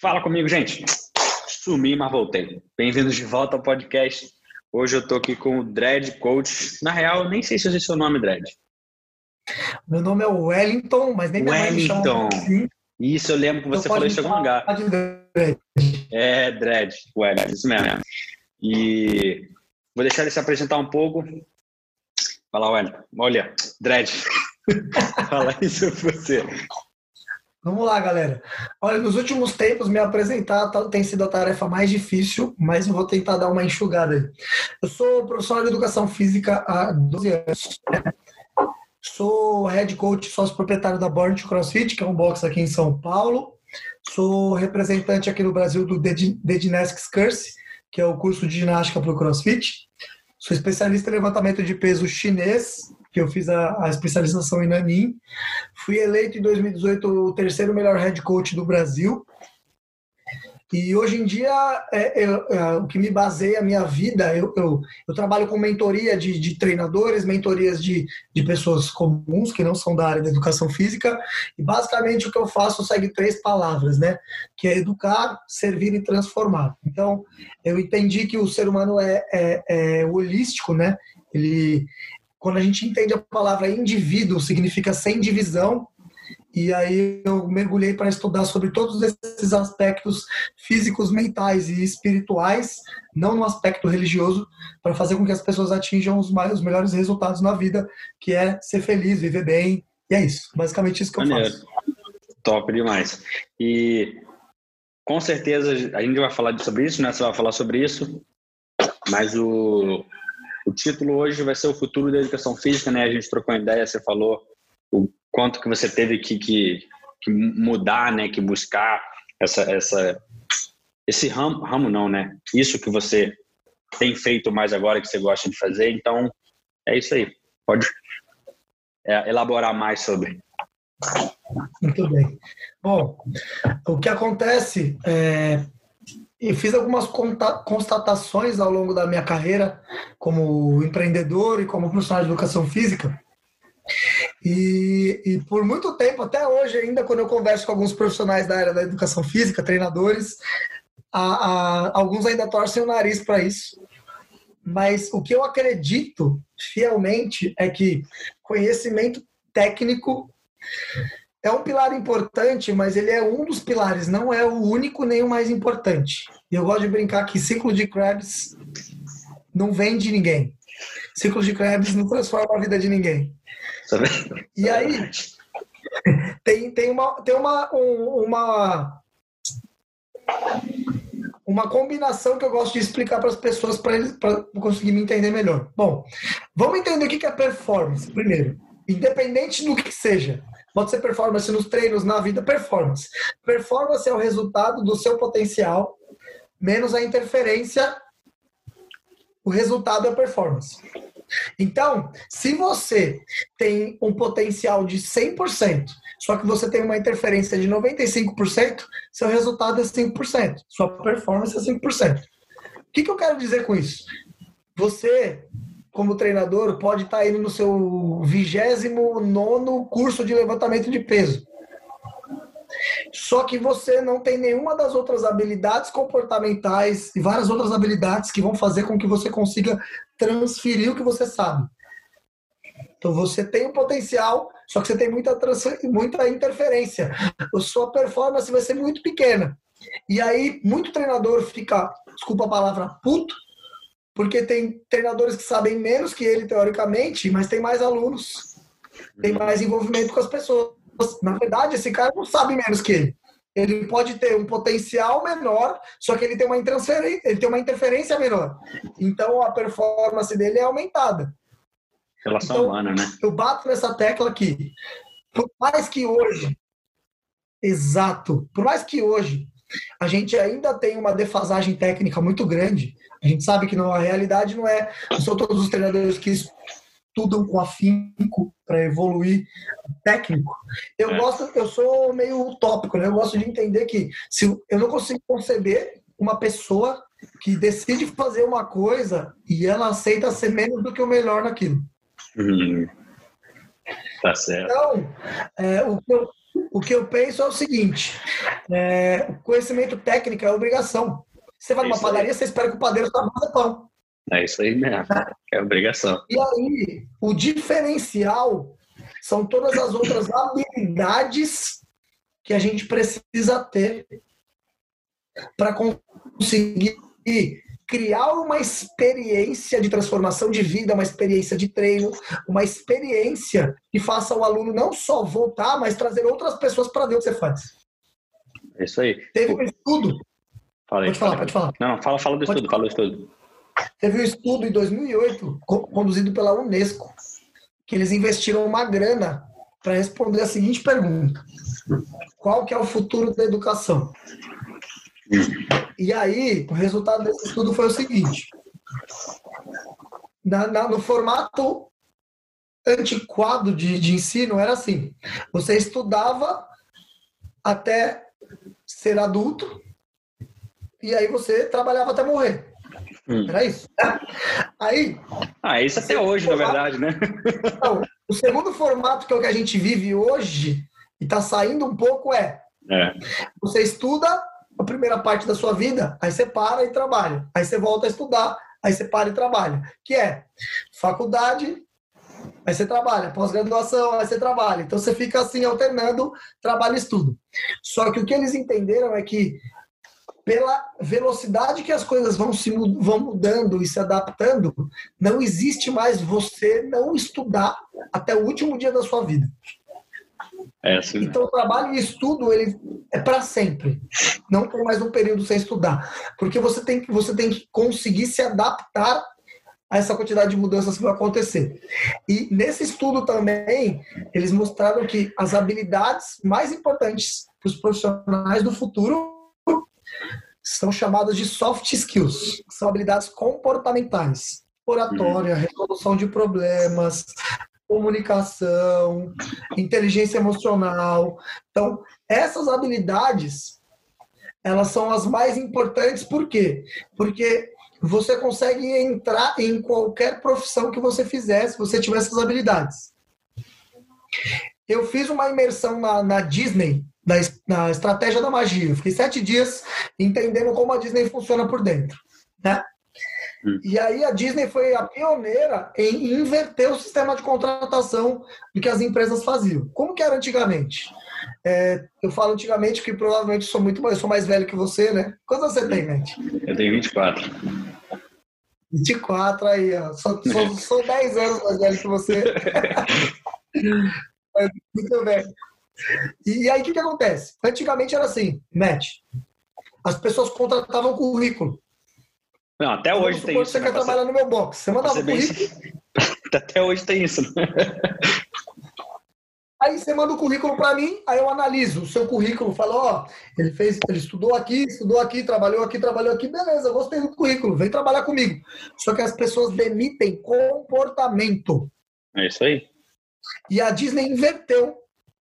Fala comigo, gente. Sumi, mas voltei. Bem-vindos de volta ao podcast. Hoje eu tô aqui com o Dredd Coach. Na real, nem sei se é seu nome, Dredd. Meu nome é Wellington, mas nem Wellington. Assim. Isso, eu lembro que você então falou isso em algum lugar. É, Dredd, Wellington, isso mesmo. E vou deixar ele se apresentar um pouco. Fala, Wellington. Olha, Dredd. Fala isso pra você. Vamos lá, galera. Olha, nos últimos tempos, me apresentar tem sido a tarefa mais difícil, mas eu vou tentar dar uma enxugada aí. Eu sou professor de educação física há 12 anos. Sou head coach sócio proprietário da Born to CrossFit, que é um box aqui em São Paulo. Sou representante aqui no Brasil do The Gymnastics Curse, que é o curso de ginástica para o CrossFit. Sou especialista em levantamento de peso chinês, que eu fiz a, a especialização em Nanin. Fui eleito em 2018 o terceiro melhor head coach do Brasil. E hoje em dia, é, é, é, o que me baseia a minha vida, eu, eu, eu trabalho com mentoria de, de treinadores, mentorias de, de pessoas comuns, que não são da área da educação física, e basicamente o que eu faço segue três palavras, né? Que é educar, servir e transformar. Então, eu entendi que o ser humano é, é, é holístico, né? Ele, quando a gente entende a palavra indivíduo, significa sem divisão. E aí eu mergulhei para estudar sobre todos esses aspectos físicos, mentais e espirituais, não no aspecto religioso, para fazer com que as pessoas atinjam os, mais, os melhores resultados na vida, que é ser feliz, viver bem. E é isso, basicamente isso que eu faço. Top demais. E com certeza a gente vai falar sobre isso, né? Você vai falar sobre isso, mas o, o título hoje vai ser o futuro da educação física, né? A gente trocou ideia, você falou o quanto que você teve que, que, que mudar, né? Que buscar essa, essa, esse ramo, ramo não, né? Isso que você tem feito mais agora, que você gosta de fazer. Então, é isso aí. Pode é, elaborar mais sobre. Muito bem. Bom, o que acontece é, e fiz algumas constatações ao longo da minha carreira como empreendedor e como profissional de educação física. E, e, por muito tempo, até hoje ainda, quando eu converso com alguns profissionais da área da educação física, treinadores, a, a, alguns ainda torcem o nariz para isso. Mas o que eu acredito fielmente é que conhecimento técnico é um pilar importante, mas ele é um dos pilares, não é o único nem o mais importante. E eu gosto de brincar que ciclo de Krebs não vende ninguém. Ciclo de Krebs não transforma a vida de ninguém. E aí tem, tem uma tem uma uma uma combinação que eu gosto de explicar para as pessoas para conseguir me entender melhor. Bom, vamos entender o que é performance primeiro. Independente do que seja, Pode ser performance nos treinos, na vida, performance. Performance é o resultado do seu potencial menos a interferência. O resultado é performance. Então, se você tem um potencial de 100%, só que você tem uma interferência de 95%, seu resultado é 5%. Sua performance é 5%. O que, que eu quero dizer com isso? Você como treinador, pode estar indo no seu 29 curso de levantamento de peso. Só que você não tem nenhuma das outras habilidades comportamentais e várias outras habilidades que vão fazer com que você consiga transferir o que você sabe. Então você tem um potencial, só que você tem muita, muita interferência. A sua performance vai ser muito pequena. E aí, muito treinador fica, desculpa a palavra, puto, porque tem treinadores que sabem menos que ele, teoricamente, mas tem mais alunos, tem mais envolvimento com as pessoas. Na verdade, esse cara não sabe menos que ele. Ele pode ter um potencial menor, só que ele tem uma, ele tem uma interferência menor. Então, a performance dele é aumentada. Relação então, humana, né? Eu bato nessa tecla aqui. Por mais que hoje, exato, por mais que hoje a gente ainda tem uma defasagem técnica muito grande, a gente sabe que não, a realidade não é. Não são todos os treinadores que estudam com afinco para evoluir técnico. Eu é. gosto, eu sou meio utópico, né? Eu gosto de entender que se eu não consigo conceber uma pessoa que decide fazer uma coisa e ela aceita ser menos do que o melhor naquilo. Hum. Tá certo. Então, é, o, que eu, o que eu penso é o seguinte: É, o conhecimento técnico é obrigação. Você vai numa isso padaria, aí. você espera que o padeiro saiba fazer pão. É isso aí mesmo. É obrigação. E aí, o diferencial são todas as outras habilidades que a gente precisa ter para conseguir criar uma experiência de transformação de vida, uma experiência de treino, uma experiência que faça o aluno não só voltar, mas trazer outras pessoas para ver o que você faz. É isso aí. Teve um estudo. Falei, pode falar, pode falar. Não, fala, fala do pode estudo, falar. fala do estudo. Teve um estudo em 2008, conduzido pela Unesco, que eles investiram uma grana para responder a seguinte pergunta: Qual que é o futuro da educação? E aí, o resultado desse estudo foi o seguinte: na, na, no formato antiquado de, de ensino, era assim: você estudava até ser adulto, e aí você trabalhava até morrer. Hum. Era isso. Aí. Ah, isso até hoje, formato, na verdade, né? Não, o segundo formato, que é o que a gente vive hoje, e está saindo um pouco, é, é. Você estuda a primeira parte da sua vida, aí você para e trabalha. Aí você volta a estudar, aí você para e trabalha. Que é faculdade, aí você trabalha, pós-graduação, aí você trabalha. Então você fica assim alternando trabalho e estudo. Só que o que eles entenderam é que pela velocidade que as coisas vão se vão mudando e se adaptando, não existe mais você não estudar até o último dia da sua vida. É assim, então, o trabalho e estudo ele é para sempre. Não tem mais um período sem estudar, porque você tem que você tem que conseguir se adaptar a essa quantidade de mudanças que vai acontecer. E nesse estudo também eles mostraram que as habilidades mais importantes para os profissionais do futuro são chamadas de soft skills, são habilidades comportamentais, oratória, uhum. resolução de problemas, comunicação, inteligência emocional. Então, essas habilidades, elas são as mais importantes, por quê? Porque você consegue entrar em qualquer profissão que você fizer se você tiver essas habilidades. Eu fiz uma imersão na, na Disney, na, estratégia da magia. Eu fiquei sete dias entendendo como a Disney funciona por dentro. Né? Hum. E aí a Disney foi a pioneira em inverter o sistema de contratação do que as empresas faziam. Como que era antigamente? É, eu falo antigamente porque provavelmente sou muito mais, sou mais velho que você, né? Quantos você tem, Matt? Eu tenho 24. 24 aí, ó. Sou, sou, sou 10 anos mais velho que você. muito velho. E aí o que, que acontece? Antigamente era assim, Matt. As pessoas contratavam currículo. Não, até hoje tem isso. Você né? quer trabalhar no meu box. Você manda um currículo. até hoje tem isso. Né? Aí você manda o currículo para mim, aí eu analiso o seu currículo, falo, ó, ele fez, ele estudou aqui, estudou aqui, trabalhou aqui, trabalhou aqui, beleza, gostei do currículo, vem trabalhar comigo. Só que as pessoas demitem comportamento. É isso aí. E a Disney inverteu.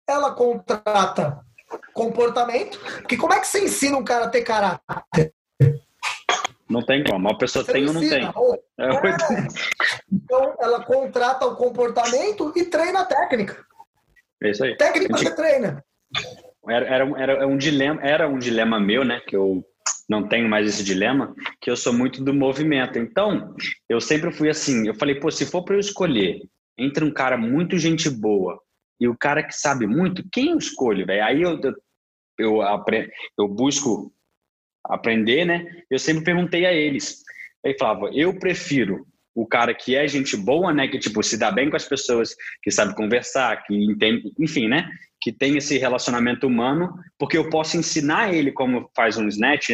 Ela contrata comportamento, porque como é que você ensina um cara a ter caráter? Não tem como. A pessoa você tem ou não tem. É. É. Então, ela contrata o comportamento e treina a técnica. É isso aí. Técnica você treina. Era, era, era, um dilema, era um dilema meu, né? Que eu não tenho mais esse dilema, que eu sou muito do movimento. Então, eu sempre fui assim. Eu falei, pô, se for para eu escolher entre um cara muito gente boa e o cara que sabe muito, quem eu escolho, velho? Aí eu, eu, eu, eu busco aprender, né? Eu sempre perguntei a eles. Aí falava, eu prefiro o cara que é gente boa, né? Que tipo se dá bem com as pessoas, que sabe conversar, que entende, enfim, né? Que tem esse relacionamento humano, porque eu posso ensinar ele como faz um snatch,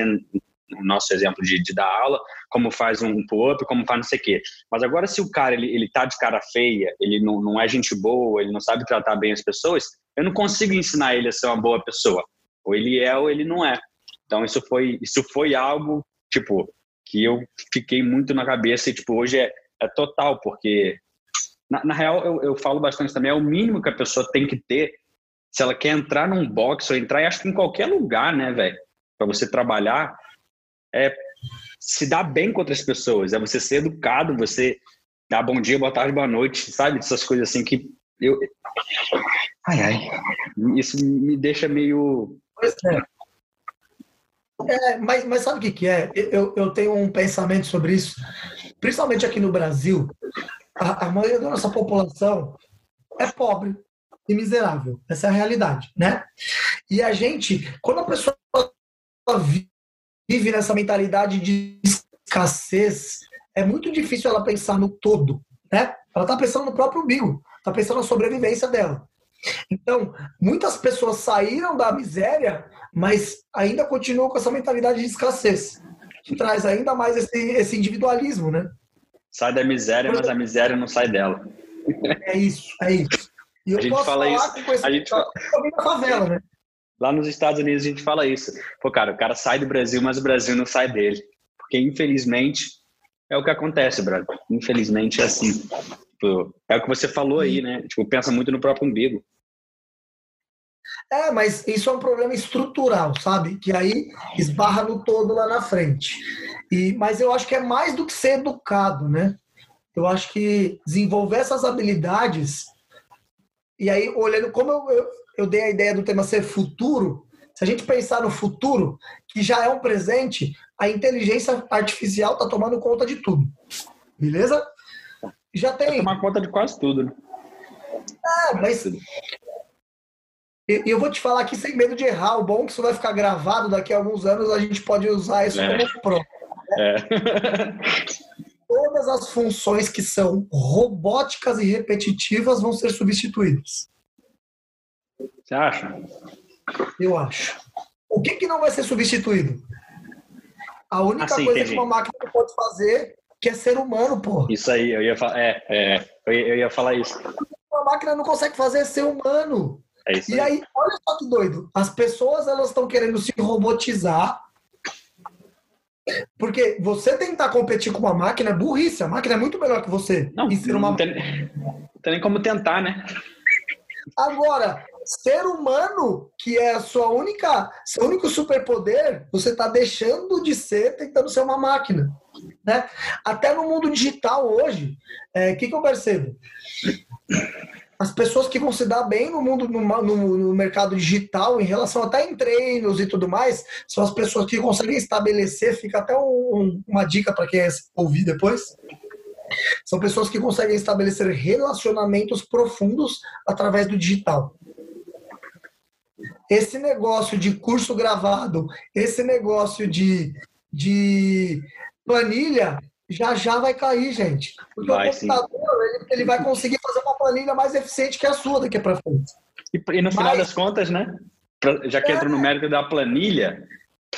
no nosso exemplo de, de, dar aula, como faz um pull-up, como faz não sei o quê. Mas agora, se o cara ele, ele tá de cara feia, ele não, não é gente boa, ele não sabe tratar bem as pessoas, eu não consigo ensinar ele a ser uma boa pessoa. Ou ele é ou ele não é. Então isso foi isso foi algo tipo que eu fiquei muito na cabeça e tipo hoje é, é total porque na, na real eu, eu falo bastante também é o mínimo que a pessoa tem que ter se ela quer entrar num box ou entrar acho que em qualquer lugar né velho para você trabalhar é se dar bem com outras pessoas é você ser educado você dar bom dia boa tarde boa noite sabe essas coisas assim que eu ai ai isso me deixa meio Pois é. É, mas, mas sabe o que, que é? Eu, eu tenho um pensamento sobre isso, principalmente aqui no Brasil. A, a maioria da nossa população é pobre e miserável. Essa é a realidade, né? E a gente, quando a pessoa vive nessa mentalidade de escassez, é muito difícil ela pensar no todo, né? Ela está pensando no próprio umbigo, está pensando na sobrevivência dela. Então, muitas pessoas saíram da miséria, mas ainda continuam com essa mentalidade de escassez, que traz ainda mais esse, esse individualismo, né? Sai da miséria, mas a miséria não sai dela. É isso, é isso. E a gente fala isso. a gente fala... da favela, né? Lá nos Estados Unidos a gente fala isso. Pô, cara, o cara sai do Brasil, mas o Brasil não sai dele. Porque, infelizmente, é o que acontece, brother. Infelizmente é assim. Tipo, é o que você falou aí, né? Tipo, pensa muito no próprio umbigo. É, mas isso é um problema estrutural, sabe? Que aí esbarra no todo lá na frente. E, mas eu acho que é mais do que ser educado, né? Eu acho que desenvolver essas habilidades. E aí, olhando como eu, eu, eu dei a ideia do tema ser futuro, se a gente pensar no futuro, que já é um presente, a inteligência artificial está tomando conta de tudo. Beleza? Já tem. Vai tomar conta de quase tudo, né? É, mas e eu vou te falar aqui sem medo de errar. O bom é que isso vai ficar gravado daqui a alguns anos, a gente pode usar isso é. como prova. Né? É. Todas as funções que são robóticas e repetitivas vão ser substituídas. Você acha? Eu acho. O que, que não vai ser substituído? A única ah, sim, coisa entendi. que uma máquina pode fazer que é ser humano, pô. Isso aí, eu ia, é, é, eu ia, eu ia falar isso. Uma máquina não consegue fazer é ser humano. É isso e aí. aí, olha só que doido. As pessoas elas estão querendo se robotizar. Porque você tentar competir com uma máquina é burrice. A máquina é muito melhor que você. Não, ser uma... não, tem, não tem nem como tentar, né? Agora, ser humano, que é a sua única, seu único superpoder, você está deixando de ser tentando ser uma máquina. Né? Até no mundo digital hoje, o é, que, que eu percebo? as pessoas que vão se dar bem no mundo, no, no, no, mercado digital, em relação até em treinos e tudo mais, são as pessoas que conseguem estabelecer, fica até um, uma dica para quem ouvir depois. São pessoas que conseguem estabelecer relacionamentos profundos através do digital. Esse negócio de curso gravado, esse negócio de, de planilha, já já vai cair, gente. Porque vai, o computador ele, ele, vai conseguir fazer uma planilha mais eficiente que a sua daqui para frente. E, e, no final das contas, né? Já que é. entra no mérito da planilha,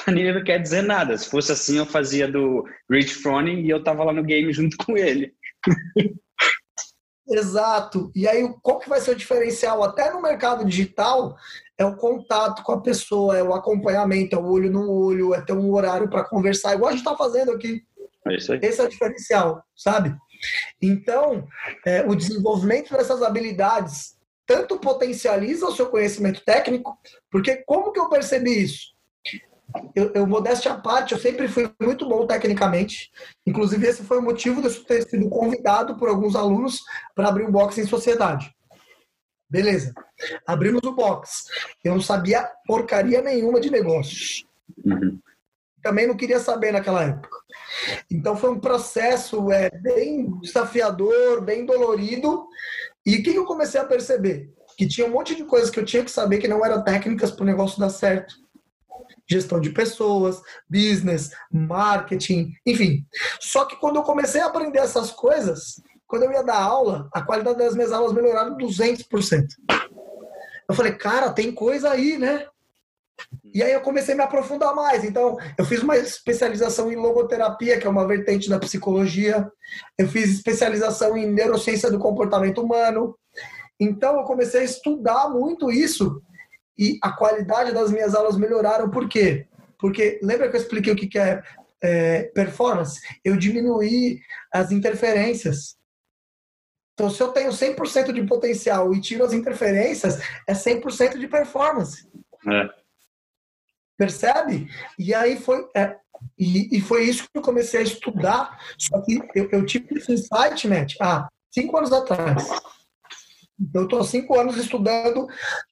planilha não quer dizer nada. Se fosse assim, eu fazia do Rich Froning e eu tava lá no game junto com ele. Exato. E aí, qual que vai ser o diferencial? Até no mercado digital, é o contato com a pessoa, é o acompanhamento, é o olho no olho, é ter um horário para conversar, igual a gente está fazendo aqui. É isso aí. Esse é o diferencial, sabe? Então, é, o desenvolvimento dessas habilidades tanto potencializa o seu conhecimento técnico, porque como que eu percebi isso? Eu, eu modéstia à parte, eu sempre fui muito bom tecnicamente. Inclusive, esse foi o motivo de eu ter sido convidado por alguns alunos para abrir um box em sociedade. Beleza. Abrimos o box. Eu não sabia porcaria nenhuma de negócios. Uhum. Também não queria saber naquela época. Então foi um processo é, bem desafiador, bem dolorido. E o que eu comecei a perceber? Que tinha um monte de coisas que eu tinha que saber que não eram técnicas para o negócio dar certo. Gestão de pessoas, business, marketing, enfim. Só que quando eu comecei a aprender essas coisas, quando eu ia dar aula, a qualidade das minhas aulas melhoraram 200%. Eu falei, cara, tem coisa aí, né? E aí eu comecei a me aprofundar mais. Então, eu fiz uma especialização em logoterapia, que é uma vertente da psicologia. Eu fiz especialização em neurociência do comportamento humano. Então, eu comecei a estudar muito isso e a qualidade das minhas aulas melhoraram. Por quê? Porque lembra que eu expliquei o que é, é performance? Eu diminuí as interferências. Então, se eu tenho 100% de potencial e tiro as interferências, é 100% de performance. É. Percebe? E aí foi. É, e, e, foi isso que eu comecei a estudar. Só que eu, eu tive esse insight, Matt, há cinco anos atrás. Eu estou cinco anos estudando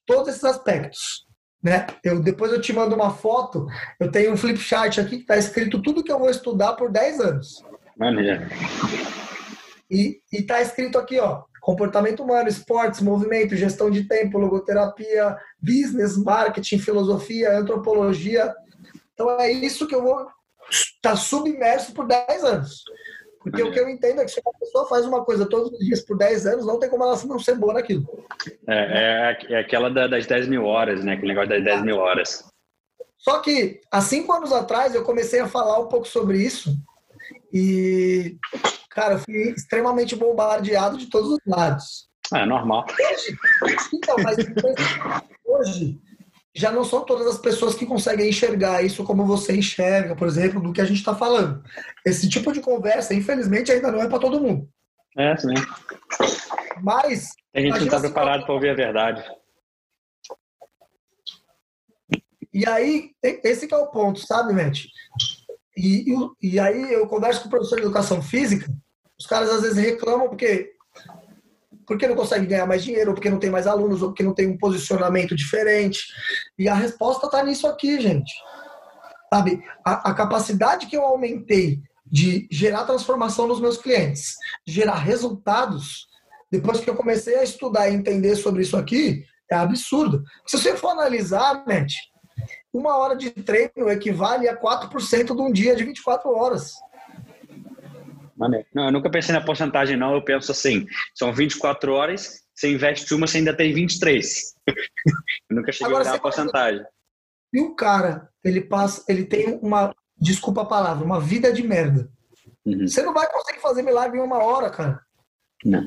todos esses aspectos. né? Eu, depois eu te mando uma foto, eu tenho um flip chart aqui que está escrito tudo que eu vou estudar por 10 anos. Maneiro. E está escrito aqui, ó, comportamento humano, esportes, movimento, gestão de tempo, logoterapia, business, marketing, filosofia, antropologia. Então é isso que eu vou estar tá submerso por 10 anos. Porque o que eu entendo é que se uma pessoa faz uma coisa todos os dias por 10 anos, não tem como ela não ser boa naquilo. É, é, é aquela das 10 mil horas, né? Aquele negócio das 10 mil horas. Só que há cinco anos atrás eu comecei a falar um pouco sobre isso e, cara, eu fui extremamente bombardeado de todos os lados. É normal. Então, mas hoje já não são todas as pessoas que conseguem enxergar isso como você enxerga, por exemplo, do que a gente está falando. Esse tipo de conversa, infelizmente, ainda não é para todo mundo. É, sim. Mas. A gente não está preparado para ouvir a verdade. E aí, esse é o ponto, sabe, Matt? E, e, e aí eu converso com o professor de educação física, os caras às vezes reclamam porque porque não consegue ganhar mais dinheiro, ou porque não tem mais alunos, ou porque não tem um posicionamento diferente. E a resposta está nisso aqui, gente. Sabe, a, a, capacidade que eu aumentei de gerar transformação nos meus clientes, gerar resultados, depois que eu comecei a estudar e entender sobre isso aqui, é absurdo. Se você for analisar, Matt, uma hora de treino equivale a 4% de um dia de 24 horas. Não, eu nunca pensei na porcentagem, não. Eu penso assim: são 24 horas, você investe uma, você ainda tem 23. eu nunca cheguei Agora, a olhar a porcentagem. E o cara, ele passa, ele tem uma, desculpa a palavra, uma vida de merda. Uhum. Você não vai conseguir fazer milagre em uma hora, cara. Não.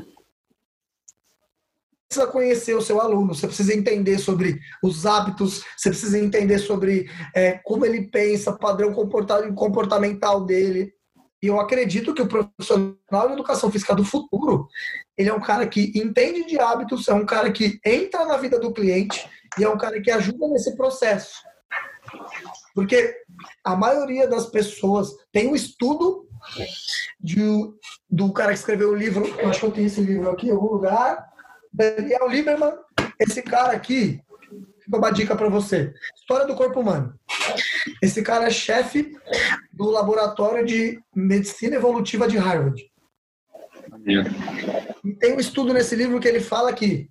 Você precisa conhecer o seu aluno, você precisa entender sobre os hábitos, você precisa entender sobre é, como ele pensa, padrão comportamental dele. E eu acredito que o profissional de educação física do futuro, ele é um cara que entende de hábitos, é um cara que entra na vida do cliente e é um cara que ajuda nesse processo. Porque a maioria das pessoas tem um estudo de, do cara que escreveu o livro, eu acho que eu tenho esse livro aqui em algum lugar, Daniel Lieberman, esse cara aqui, uma dica para você. História do corpo humano. Esse cara é chefe do laboratório de medicina evolutiva de Harvard. E tem um estudo nesse livro que ele fala que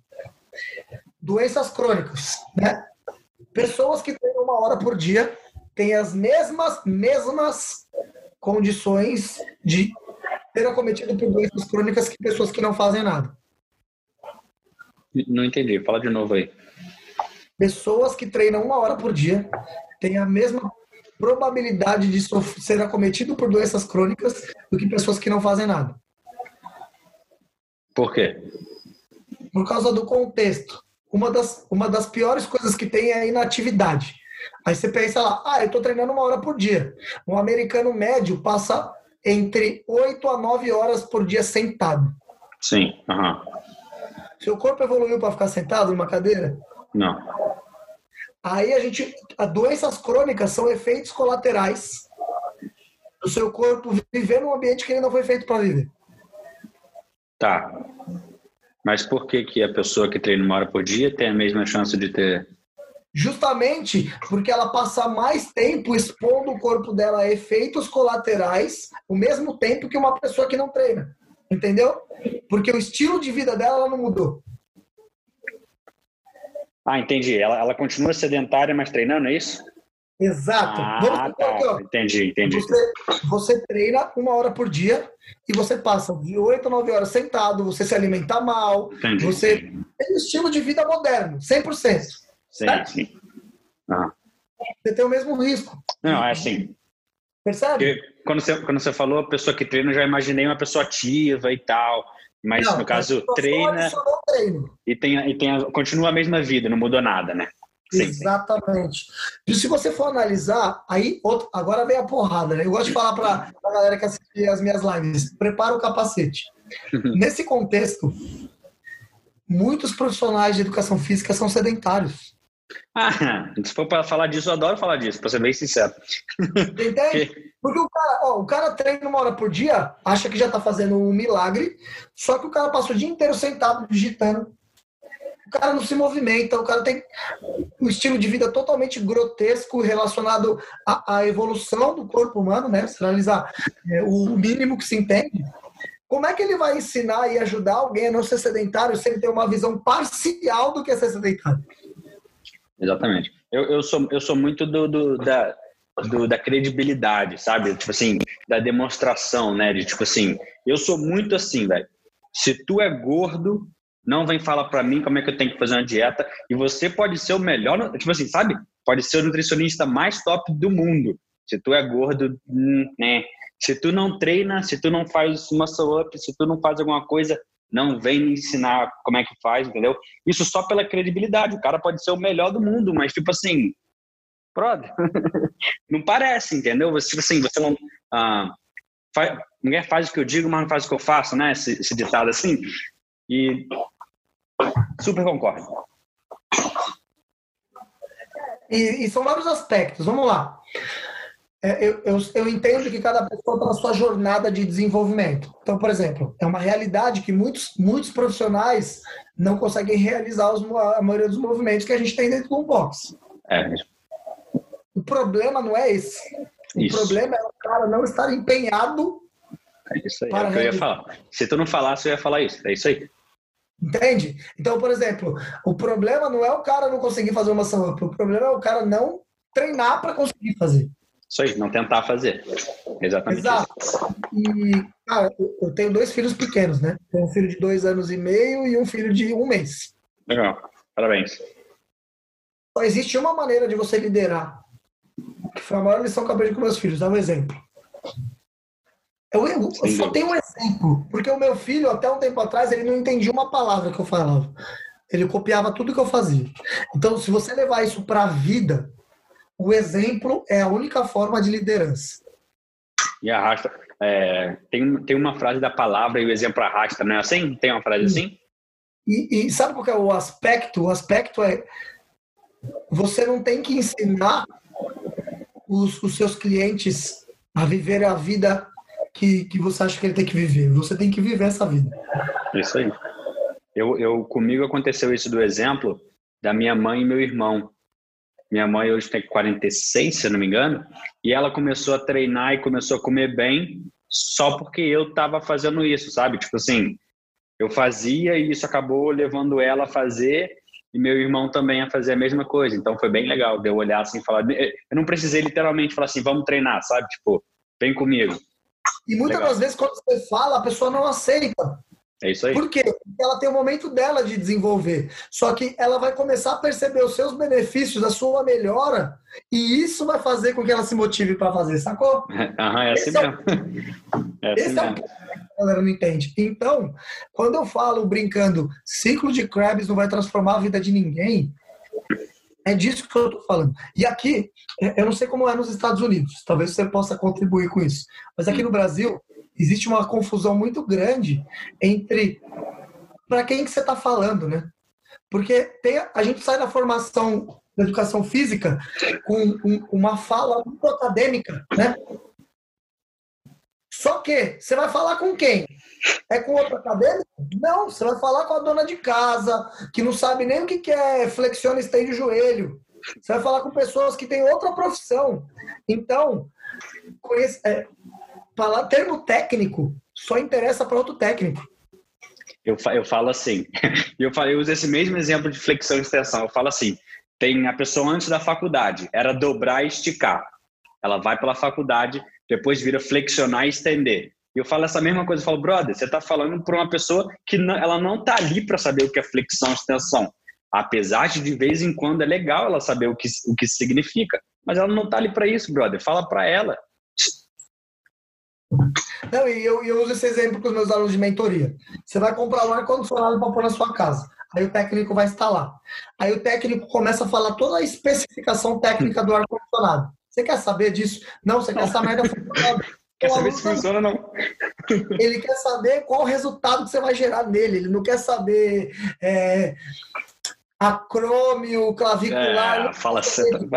doenças crônicas, né? Pessoas que treinam uma hora por dia têm as mesmas mesmas condições de ser acometido por doenças crônicas que pessoas que não fazem nada. Não entendi. Fala de novo aí. Pessoas que treinam uma hora por dia têm a mesma probabilidade de ser acometido por doenças crônicas do que pessoas que não fazem nada. Por quê? Por causa do contexto. Uma das, uma das piores coisas que tem é a inatividade. Aí você pensa lá, ah, eu estou treinando uma hora por dia. Um americano médio passa entre 8 a 9 horas por dia sentado. Sim. Uhum. Seu corpo evoluiu para ficar sentado numa cadeira? Não. Aí a gente. As doenças crônicas são efeitos colaterais do seu corpo viver num ambiente que ele não foi feito para viver. Tá. Mas por que, que a pessoa que treina uma hora por dia tem a mesma chance de ter. Justamente porque ela passa mais tempo expondo o corpo dela a efeitos colaterais, o mesmo tempo que uma pessoa que não treina. Entendeu? Porque o estilo de vida dela não mudou. Ah, entendi. Ela, ela continua sedentária, mas treinando, é isso? Exato. Ah, tá. Aqui, entendi, entendi. Você, você, treina uma hora por dia e você passa de 8 a 9 horas sentado, você se alimenta mal, entendi, você entendi. tem um estilo de vida moderno, 100%. Sim, certo? sim. Ah. Você tem o mesmo risco. Não, é assim. Percebe? Porque quando você, quando você falou a pessoa que treina, eu já imaginei uma pessoa ativa e tal. Mas não, no caso, treina e, tem, e tem, continua a mesma vida, não mudou nada, né? Sempre. Exatamente. E se você for analisar, aí outro, agora vem a porrada, né? Eu gosto de falar para a galera que assiste as minhas lives: prepara o capacete. Nesse contexto, muitos profissionais de educação física são sedentários. Ah, se for para falar disso, eu adoro falar disso, para ser bem sincero. Entende? Porque o cara, ó, o cara treina uma hora por dia, acha que já está fazendo um milagre, só que o cara passa o dia inteiro sentado, digitando. cara não se movimenta, o cara tem um estilo de vida totalmente grotesco relacionado à, à evolução do corpo humano, né? Se analisar é, o mínimo que se entende. Como é que ele vai ensinar e ajudar alguém a não ser sedentário se ele tem uma visão parcial do que é ser sedentário? Exatamente. Eu, eu, sou, eu sou muito do, do da, do, da credibilidade, sabe? Tipo assim, da demonstração, né? De tipo assim, eu sou muito assim, velho. Se tu é gordo, não vem falar para mim como é que eu tenho que fazer uma dieta. E você pode ser o melhor, tipo assim, sabe? Pode ser o nutricionista mais top do mundo. Se tu é gordo, hum, né? Se tu não treina, se tu não faz muscle up, se tu não faz alguma coisa, não vem me ensinar como é que faz, entendeu? Isso só pela credibilidade. O cara pode ser o melhor do mundo, mas tipo assim, brother, não parece, entendeu? Você, tipo assim, você não. Ah, faz, ninguém faz o que eu digo, mas não faz o que eu faço, né? Esse, esse ditado assim. E super concordo. E, e, são vários aspectos. Vamos lá. É, eu, eu, eu, entendo que cada pessoa está na sua jornada de desenvolvimento. Então, por exemplo, é uma realidade que muitos, muitos profissionais não conseguem realizar os, a maioria dos movimentos que a gente tem dentro do box. É. O problema não é esse. O isso. problema é o cara não estar empenhado. É isso aí, é o que eu ia falar. Se tu não falasse, eu ia falar isso. É isso aí. Entende? Então, por exemplo, o problema não é o cara não conseguir fazer uma ação o problema é o cara não treinar para conseguir fazer. Isso aí, não tentar fazer. Exatamente. Exato. E, cara, eu tenho dois filhos pequenos, né? Tenho um filho de dois anos e meio e um filho de um mês. Legal, parabéns. Só existe uma maneira de você liderar, que foi a maior lição que eu aprendi com meus filhos, dá um exemplo. Eu, eu, eu só tenho um exemplo, porque o meu filho, até um tempo atrás, ele não entendia uma palavra que eu falava. Ele copiava tudo que eu fazia. Então, se você levar isso para a vida, o exemplo é a única forma de liderança. E arrasta. É, tem, tem uma frase da palavra e o exemplo arrasta, não é assim? Tem uma frase assim? E, e sabe qual é o aspecto? O aspecto é você não tem que ensinar os, os seus clientes a viver a vida que, que você acha que ele tem que viver. Você tem que viver essa vida. Isso aí. Eu, eu comigo aconteceu isso do exemplo da minha mãe e meu irmão. Minha mãe hoje tem 46, se não me engano, e ela começou a treinar e começou a comer bem só porque eu estava fazendo isso, sabe? Tipo assim, eu fazia e isso acabou levando ela a fazer e meu irmão também a fazer a mesma coisa. Então foi bem legal de eu olhar assim e falar. Eu não precisei literalmente falar assim, vamos treinar, sabe? Tipo, vem comigo. E muitas Legal. das vezes, quando você fala, a pessoa não aceita. É isso aí. Por quê? Porque ela tem o momento dela de desenvolver. Só que ela vai começar a perceber os seus benefícios, a sua melhora, e isso vai fazer com que ela se motive para fazer, sacou? Aham, é assim esse mesmo. É, é esse é o que a galera não entende. Então, quando eu falo brincando, ciclo de Krebs não vai transformar a vida de ninguém, é disso que eu estou falando. E aqui, é, eu não sei como é nos Estados Unidos, talvez você possa contribuir com isso, mas aqui no Brasil existe uma confusão muito grande entre para quem que você está falando, né? Porque tem, a gente sai da formação da educação física com um, uma fala muito acadêmica, né? Só que você vai falar com quem? É com outro acadêmico? Não, você vai falar com a dona de casa, que não sabe nem o que é flexiona e o joelho. Você vai falar com pessoas que têm outra profissão. Então, conhece, é, falar termo técnico só interessa para outro técnico. Eu, eu falo assim, eu, falo, eu uso esse mesmo exemplo de flexão e extensão. Eu falo assim: tem a pessoa antes da faculdade, era dobrar e esticar. Ela vai pela faculdade, depois vira flexionar e estender. E eu falo essa mesma coisa, eu falo, brother, você está falando para uma pessoa que não, ela não está ali para saber o que é flexão e extensão. Apesar de de vez em quando é legal ela saber o que, o que significa, mas ela não está ali para isso, brother. Fala para ela. Não, e eu, eu uso esse exemplo com os meus alunos de mentoria. Você vai comprar um ar-condicionado para pôr na sua casa. Aí o técnico vai instalar. Aí o técnico começa a falar toda a especificação técnica do ar-condicionado. Você quer saber disso? Não, você quer essa merda funcionando. Quer saber se funciona ou não? Ele quer saber qual o resultado que você vai gerar nele. Ele não quer saber é, acrômio, clavicular. É, fala certo.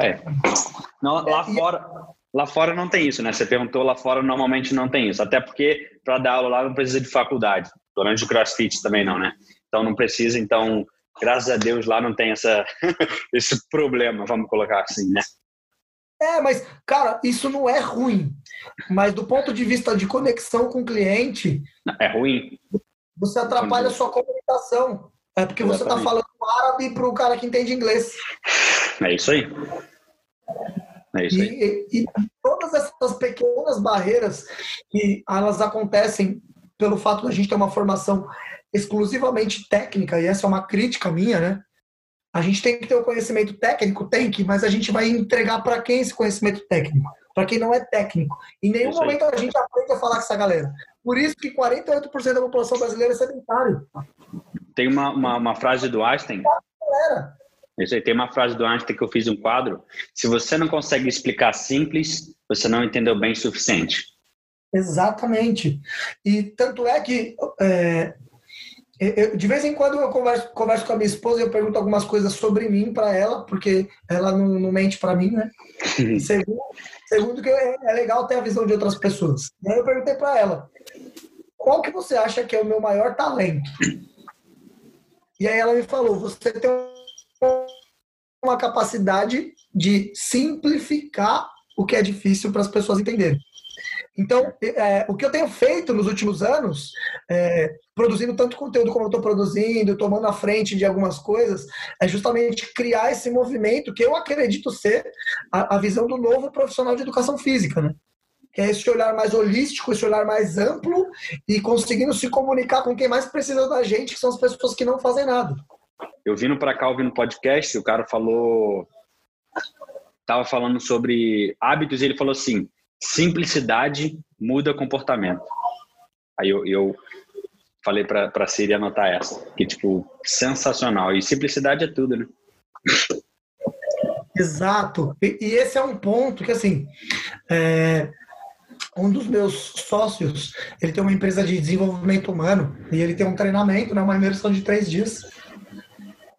Não, lá é, fora. Lá fora não tem isso, né? Você perguntou, lá fora normalmente não tem isso. Até porque para dar aula lá não precisa de faculdade. Durante o CrossFit também não, né? Então não precisa, então graças a Deus lá não tem essa, esse problema, vamos colocar assim, né? É, mas, cara, isso não é ruim. Mas do ponto de vista de conexão com o cliente. É ruim. Você atrapalha a sua comunicação. É porque você está falando árabe para o cara que entende inglês. É isso aí. É isso aí. E, e, todas essas pequenas barreiras que elas acontecem pelo fato de a gente ter uma formação exclusivamente técnica, e essa é uma crítica minha, né? A gente tem que ter o conhecimento técnico, tem que, mas a gente vai entregar para quem esse conhecimento técnico? Para quem não é técnico. Em nenhum momento a gente aprende a falar com essa galera. Por isso que 48% da população brasileira é sedentária. Tem uma, uma, uma frase do Einstein. Isso aí, tem uma frase do Einstein que eu fiz um quadro. Se você não consegue explicar simples, você não entendeu bem o suficiente. Exatamente. E tanto é que é, eu, de vez em quando eu converso, converso com a minha esposa e eu pergunto algumas coisas sobre mim para ela, porque ela não, não mente para mim, né? segundo, segundo que é, é, legal ter a visão de outras pessoas. E aí eu perguntei para ela, qual que você acha que é o meu maior talento? E aí ela me falou, você tem uma capacidade de simplificar o que é difícil para as pessoas entenderem. Então, é, o que eu tenho feito nos últimos anos, é, produzindo tanto conteúdo como eu estou produzindo, tomando a frente de algumas coisas, é justamente criar esse movimento que eu acredito ser a, a visão do novo profissional de educação física, né? Que é esse olhar mais holístico, esse olhar mais amplo e conseguindo se comunicar com quem mais precisa da gente, que são as pessoas que não fazem nada. Eu vindo para cá ouvindo podcast, o cara falou, tava falando sobre hábitos e ele falou assim simplicidade muda comportamento. Aí eu, eu falei para a Siri anotar essa, que tipo, sensacional. E simplicidade é tudo, né? Exato. E, e esse é um ponto que, assim, é, um dos meus sócios, ele tem uma empresa de desenvolvimento humano e ele tem um treinamento, né, uma imersão de três dias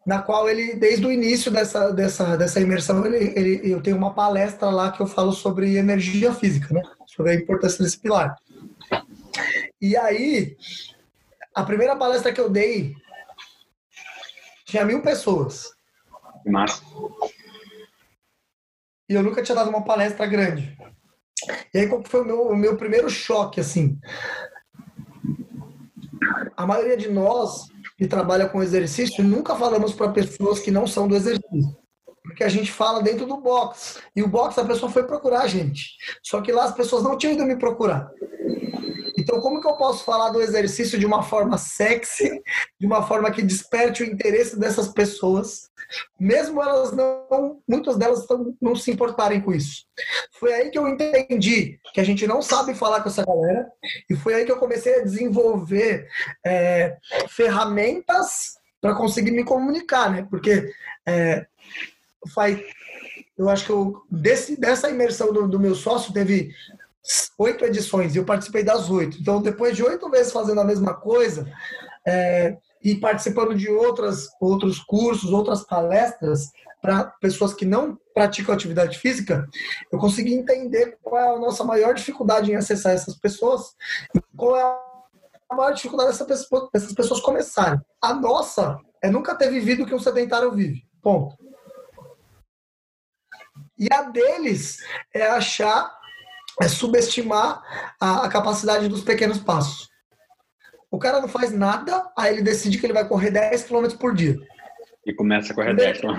na qual ele, desde o início dessa, dessa, dessa imersão, ele, ele, eu tenho uma palestra lá que eu falo sobre energia física, né? sobre a importância desse pilar. E aí, a primeira palestra que eu dei tinha mil pessoas. Massa. E eu nunca tinha dado uma palestra grande. E aí, qual foi o meu, o meu primeiro choque, assim? A maioria de nós que trabalha com exercício, nunca falamos para pessoas que não são do exercício. Porque a gente fala dentro do box. E o box a pessoa foi procurar a gente. Só que lá as pessoas não tinham ido me procurar. Então, como que eu posso falar do exercício de uma forma sexy, de uma forma que desperte o interesse dessas pessoas, mesmo elas não, muitas delas não se importarem com isso? Foi aí que eu entendi que a gente não sabe falar com essa galera, e foi aí que eu comecei a desenvolver é, ferramentas para conseguir me comunicar, né? Porque é, faz, eu acho que eu, desse, dessa imersão do, do meu sócio teve oito edições e eu participei das oito. Então, depois de oito vezes fazendo a mesma coisa é, e participando de outras, outros cursos, outras palestras para pessoas que não praticam atividade física, eu consegui entender qual é a nossa maior dificuldade em acessar essas pessoas qual é a maior dificuldade dessas pessoas começarem. A nossa é nunca ter vivido o que um sedentário vive. Ponto. E a deles é achar é subestimar a, a, capacidade dos pequenos passos. O cara não faz nada, aí ele decide que ele vai correr 10 km por dia. E começa a correr 10 km.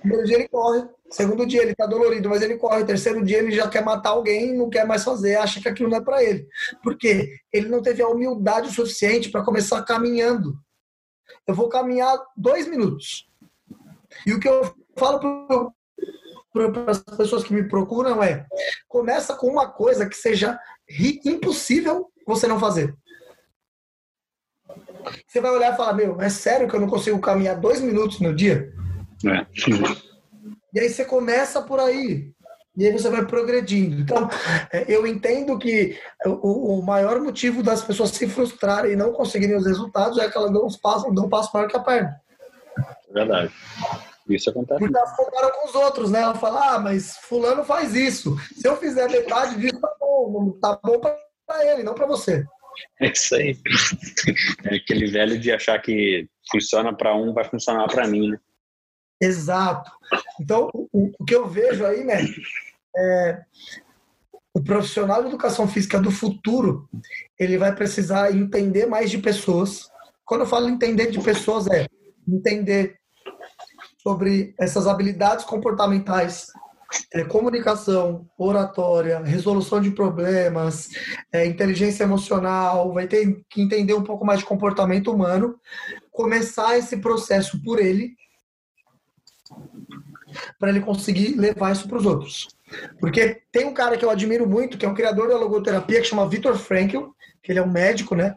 Primeiro dia ele corre, segundo dia ele tá dolorido, mas ele corre, terceiro dia ele já quer matar alguém, não quer mais fazer, acha que aquilo não é para ele. Por quê? Ele não teve a humildade suficiente para começar caminhando. Eu vou caminhar dois minutos. E o que eu falo pro, para as pessoas que me procuram é começa com uma coisa que seja impossível você não fazer. Você vai olhar e falar, meu, é sério que eu não consigo caminhar dois minutos no dia? É. E aí você começa por aí. E aí você vai progredindo. Então, é, eu entendo que o, maior motivo das pessoas se frustrarem e não conseguirem os resultados é que elas não passam, não passam maior que a perna. Verdade. Isso acontece. Porque elas comparam com os outros, né? Ela fala, ah, mas fulano faz isso. Se eu fizer metade disso, tá bom. Tá bom para ele, não para você. É isso aí. É aquele velho de achar que funciona para um, vai funcionar para mim, né? Exato. Então, o, o, que eu vejo aí, né, é o profissional de educação física do futuro, ele vai precisar entender mais de pessoas. Quando eu falo entender de pessoas, é entender sobre essas habilidades comportamentais, é, comunicação, oratória, resolução de problemas, é, inteligência emocional, vai ter que entender um pouco mais de comportamento humano, começar esse processo por ele, para ele conseguir levar isso para os outros. Porque tem um cara que eu admiro muito, que é um criador da logoterapia, que chama Viktor Frankl, que ele é um médico, né?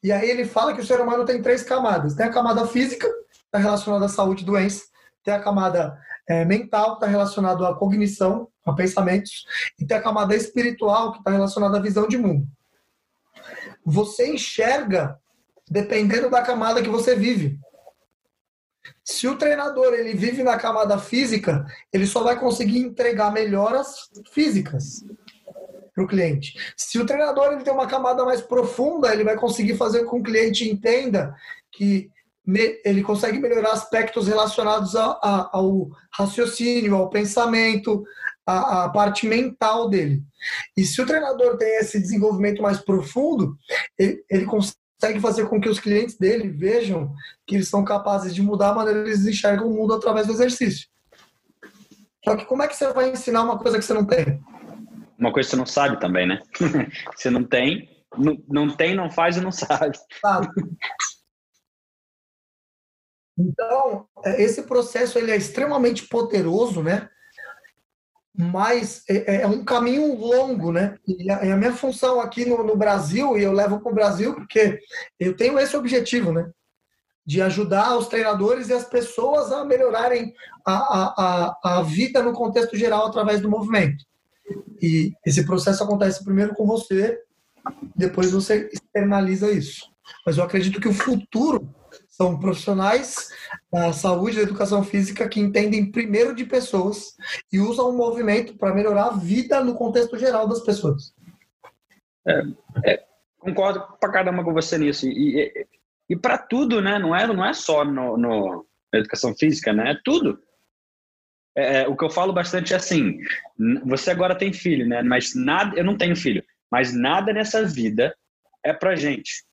E aí ele fala que o ser humano tem três camadas. Tem a camada física, está relacionada à saúde e doença. Tem a camada é, mental, que está relacionada à cognição, a pensamentos. E tem a camada espiritual, que está relacionada à visão de mundo. Você enxerga dependendo da camada que você vive. Se o treinador ele vive na camada física, ele só vai conseguir entregar melhoras físicas para o cliente. Se o treinador ele tem uma camada mais profunda, ele vai conseguir fazer com que o cliente entenda que ele consegue melhorar aspectos relacionados a, a, ao raciocínio, ao pensamento, a, parte mental dele. E se o treinador tem esse desenvolvimento mais profundo, ele, ele consegue fazer com que os clientes dele vejam que eles são capazes de mudar a maneira que eles enxergam o mundo através do exercício. Só que como é que você vai ensinar uma coisa que você não tem? Uma coisa que você não sabe também, né? você não tem, não, não tem, não faz e não sabe. Sabe. Então, é, esse processo ele é extremamente poderoso, né? Mas é, é, é um caminho longo, né? E a, a minha função aqui no, no Brasil, e eu levo para o Brasil porque eu tenho esse objetivo, né? De ajudar os treinadores e as pessoas a melhorarem a, a, a, a vida no contexto geral através do movimento. E esse processo acontece primeiro com você, depois você externaliza isso. Mas eu acredito que o futuro são profissionais da saúde e da educação física que entendem primeiro de pessoas e usam o movimento para melhorar a vida no contexto geral das pessoas. É, é, concordo para caramba com você nisso. E, e, e para tudo, né? Não é, não é só no, no, na educação física, né? É tudo. É, é, o que eu falo bastante é assim: você agora tem filho, né? Mas nada, eu não tenho filho, mas nada nessa vida é pra gente.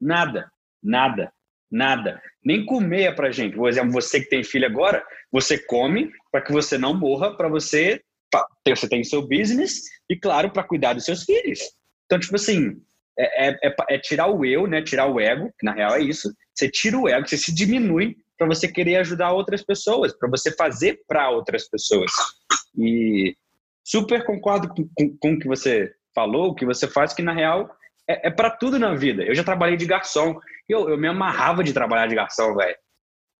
Nada, nada. Nada. Nem comer é pra gente. Por exemplo, você que tem filho agora, você come para que você não morra, para você você tem seu business e, claro, para cuidar dos seus filhos. Então, tipo assim, é, é, é, é, tirar o eu, né? Tirar o ego, que na real é isso. Você tira o ego, você se diminui para você querer ajudar outras pessoas, para você fazer para outras pessoas. E super concordo com, com, com o que você falou, o que você faz, que na real é, é para tudo na vida. Eu já trabalhei de garçom. Eu, eu me amarrava de trabalhar de garçom, velho.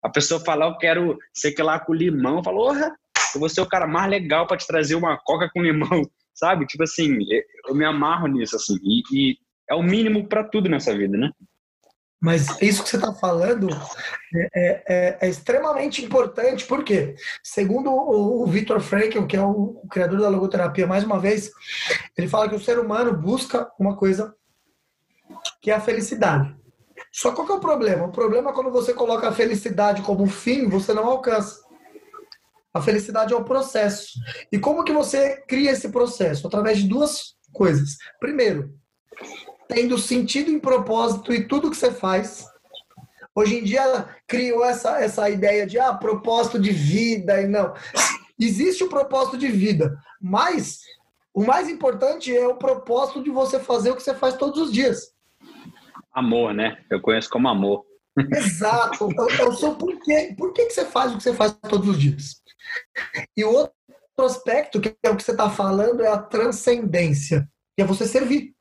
A pessoa falar, eu quero ser que lá com limão. Falou, eu vou ser o cara mais legal para te trazer uma coca com limão, sabe? Tipo assim, eu me amarro nisso, assim. E, e é o mínimo para tudo nessa vida, né? Mas isso que você está falando é, é, é, é, extremamente importante, porque, segundo o, o Victor Frankl, que é o, o criador da logoterapia, mais uma vez, ele fala que o ser humano busca uma coisa que é a felicidade. Só qual que é o problema? O problema é quando você coloca a felicidade como fim, você não alcança. A felicidade é o processo. E como que você cria esse processo? Através de duas coisas. Primeiro, tendo sentido em propósito e tudo que você faz. Hoje em dia criou essa, essa ideia de ah, propósito de vida e não. Existe o propósito de vida, mas o mais importante é o propósito de você fazer o que você faz todos os dias. Amor, né? Eu conheço como amor. Exato. É o seu porquê. Por que, que você faz o que você faz todos os dias? E o outro aspecto, que é o que você está falando, é a transcendência. Que é você servir.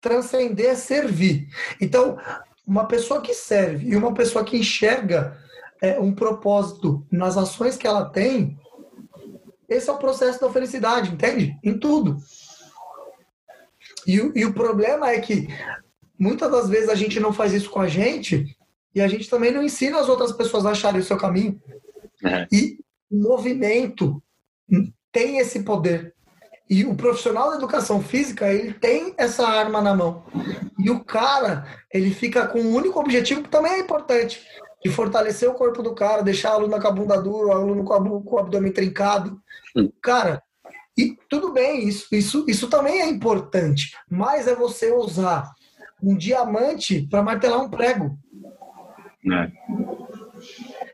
Transcender é servir. Então, uma pessoa que serve e uma pessoa que enxerga é, um propósito nas ações que ela tem, esse é o processo da felicidade, entende? Em tudo. E, e o problema é que muitas das vezes a gente não faz isso com a gente e a gente também não ensina as outras pessoas a acharem o seu caminho. É. E o movimento tem esse poder. E o profissional da educação física, ele tem essa arma na mão. E o cara, ele fica com um único objetivo que também é importante, de fortalecer o corpo do cara, deixar o aluno com a bunda dura, o aluno com o abdômen trincado. Hum. Cara, e tudo bem, isso, isso, isso também é importante, mas é você usar um diamante para martelar um prego. É.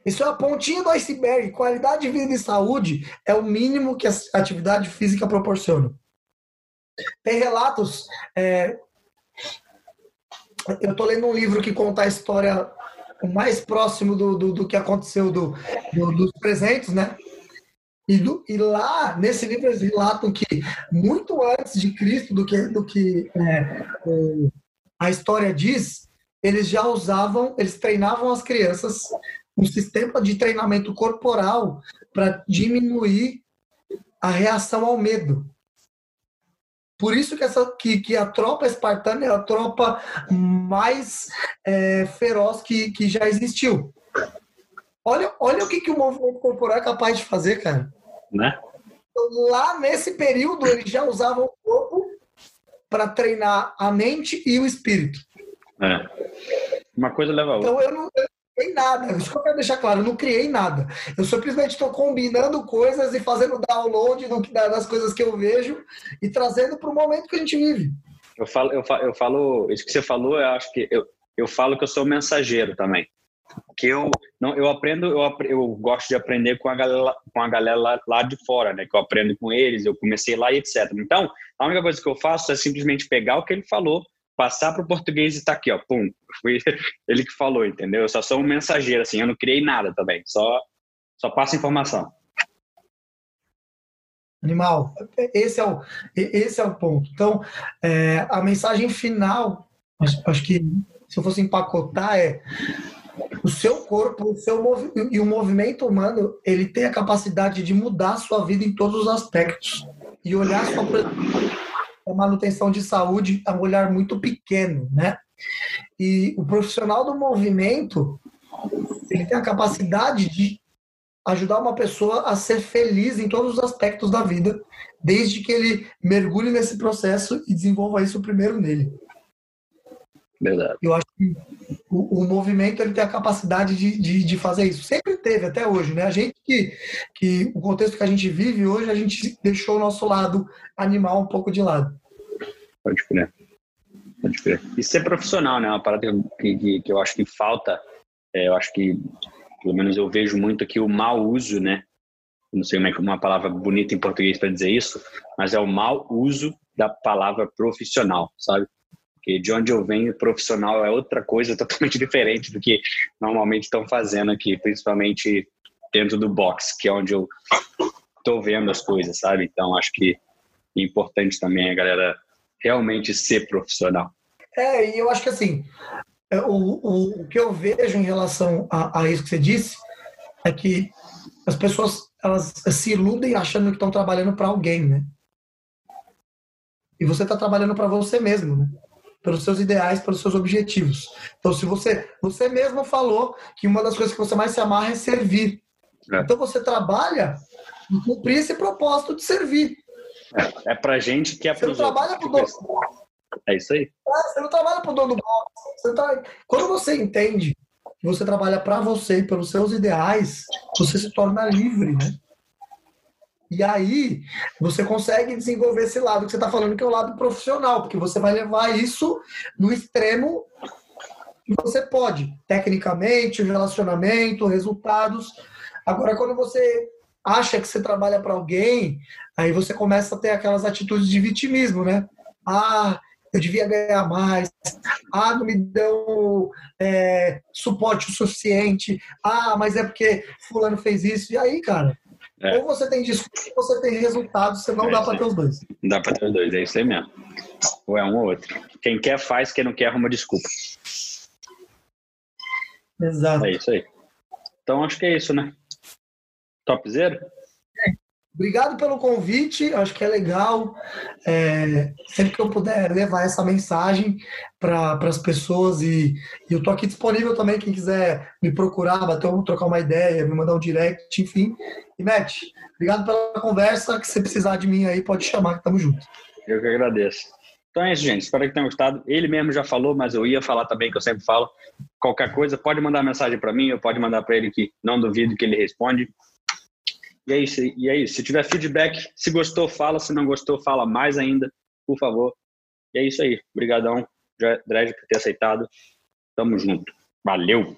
Isso é a pontinha do iceberg. Qualidade de vida e saúde é o mínimo que a atividade física proporciona. Tem relatos. É... Eu estou lendo um livro que conta a história o mais próximo do, do, do que aconteceu do, do, dos presentes, né? E, do, e, lá, nesse livro, eles relatam que muito antes de Cristo, do que, do que é, a história diz, eles já usavam, eles treinavam as crianças um sistema de treinamento corporal para diminuir a reação ao medo. Por isso que, essa, que, que a tropa espartana é a tropa mais é, feroz que, que já existiu. Olha, olha o que, que o movimento corporal é capaz de fazer, cara. Né? Lá nesse período, eles já usavam o corpo para treinar a mente e o espírito. É. Uma coisa leva a outra. Então eu não, criei nada. Isso que eu quero deixar claro, eu não criei nada. Eu simplesmente estou combinando coisas e fazendo download do, das coisas que eu vejo e trazendo para o momento que a gente vive. Eu falo, eu falo, eu falo, isso que você falou, eu acho que eu, eu falo que eu sou mensageiro também. Que eu não, eu aprendo, eu, eu gosto de aprender com a galera, com a galera lá, lá de fora, né? Que eu aprendo com eles, eu comecei lá e etc. Então, a única coisa que eu faço é simplesmente pegar o que ele falou passar para o português e tá aqui, ó, pum. Foi ele que falou, entendeu? Eu só sou um mensageiro, assim, eu não criei nada também, só, só passo informação. Animal, esse é o, esse é o ponto. Então, é, a mensagem final, acho, acho que se eu fosse empacotar, é o seu corpo o seu e o movimento humano, ele tem a capacidade de mudar a sua vida em todos os aspectos e olhar sua a manutenção de saúde é um olhar muito pequeno, né? E o profissional do movimento, ele tem a capacidade de ajudar uma pessoa a ser feliz em todos os aspectos da vida, desde que ele mergulhe nesse processo e desenvolva isso primeiro nele. Verdade. Eu acho que o, o, movimento ele tem a capacidade de, de, de, fazer isso. Sempre teve, até hoje, né? A gente que, que o contexto que a gente vive hoje, a gente deixou o nosso lado animal um pouco de lado. Pode crer. Pode crer. E ser profissional, né? Uma parada que, que, que eu acho que falta, é, eu acho que, pelo menos eu vejo muito aqui o mau uso, né? Não sei é uma palavra bonita em português para dizer isso, mas é o mau uso da palavra profissional, sabe? Porque de onde eu venho, profissional é outra coisa totalmente diferente do que normalmente estão fazendo aqui, principalmente dentro do box, que é onde eu estou vendo as coisas, sabe? Então acho que é importante também a galera realmente ser profissional. É, e eu acho que assim, é, o, o, o que eu vejo em relação a, a isso que você disse é que as pessoas elas se iludem achando que estão trabalhando para alguém, né? E você está trabalhando para você mesmo, né? Pelos seus ideais, pelos seus objetivos. Então, se você, você mesmo falou que uma das coisas que você mais se amarra é servir. É. Então, você trabalha em cumprir esse propósito de servir. É, é pra gente que é Você não trabalha pro dono. É isso aí. É, você não trabalha pro dono do. Você tá... Quando você entende que você trabalha para você e pelos seus ideais, você se torna livre, né? E aí você consegue desenvolver esse lado que você está falando, que é o lado profissional, porque você vai levar isso no extremo que você pode, tecnicamente, relacionamento, resultados. Agora, quando você acha que você trabalha para alguém, aí você começa a ter aquelas atitudes de vitimismo, né? Ah, eu devia ganhar mais. Ah, não me dão é, suporte o suficiente. Ah, mas é porque fulano fez isso. E aí, cara, é. Ou você tem discurso ou você tem resultado, você não é dá para ter os dois. Dá para ter os dois, é isso aí mesmo. Ou é um ou outro. Quem quer faz, quem não quer arruma desculpa. Exato. É isso aí. Então acho que é isso, né? Top zero? Obrigado pelo convite, acho que é legal. É, sempre que eu puder levar essa mensagem para as pessoas e, e eu estou aqui disponível também, quem quiser me procurar, bater, trocar uma ideia, me mandar um direct, enfim. E Matt, obrigado pela conversa, que se precisar de mim aí, pode chamar que tamo junto. Eu que agradeço. Então é isso, gente. Espero que tenham gostado. Ele mesmo já falou, mas eu ia falar também, que eu sempre falo. Qualquer coisa, pode mandar mensagem para mim, ou pode mandar para ele que não duvido que ele responde. E é isso. E é isso. Se tiver feedback, se gostou, fala. Se não gostou, fala mais ainda, por favor. E é isso aí. Obrigadão, Dredd, por ter aceitado. Tamo junto. Valeu!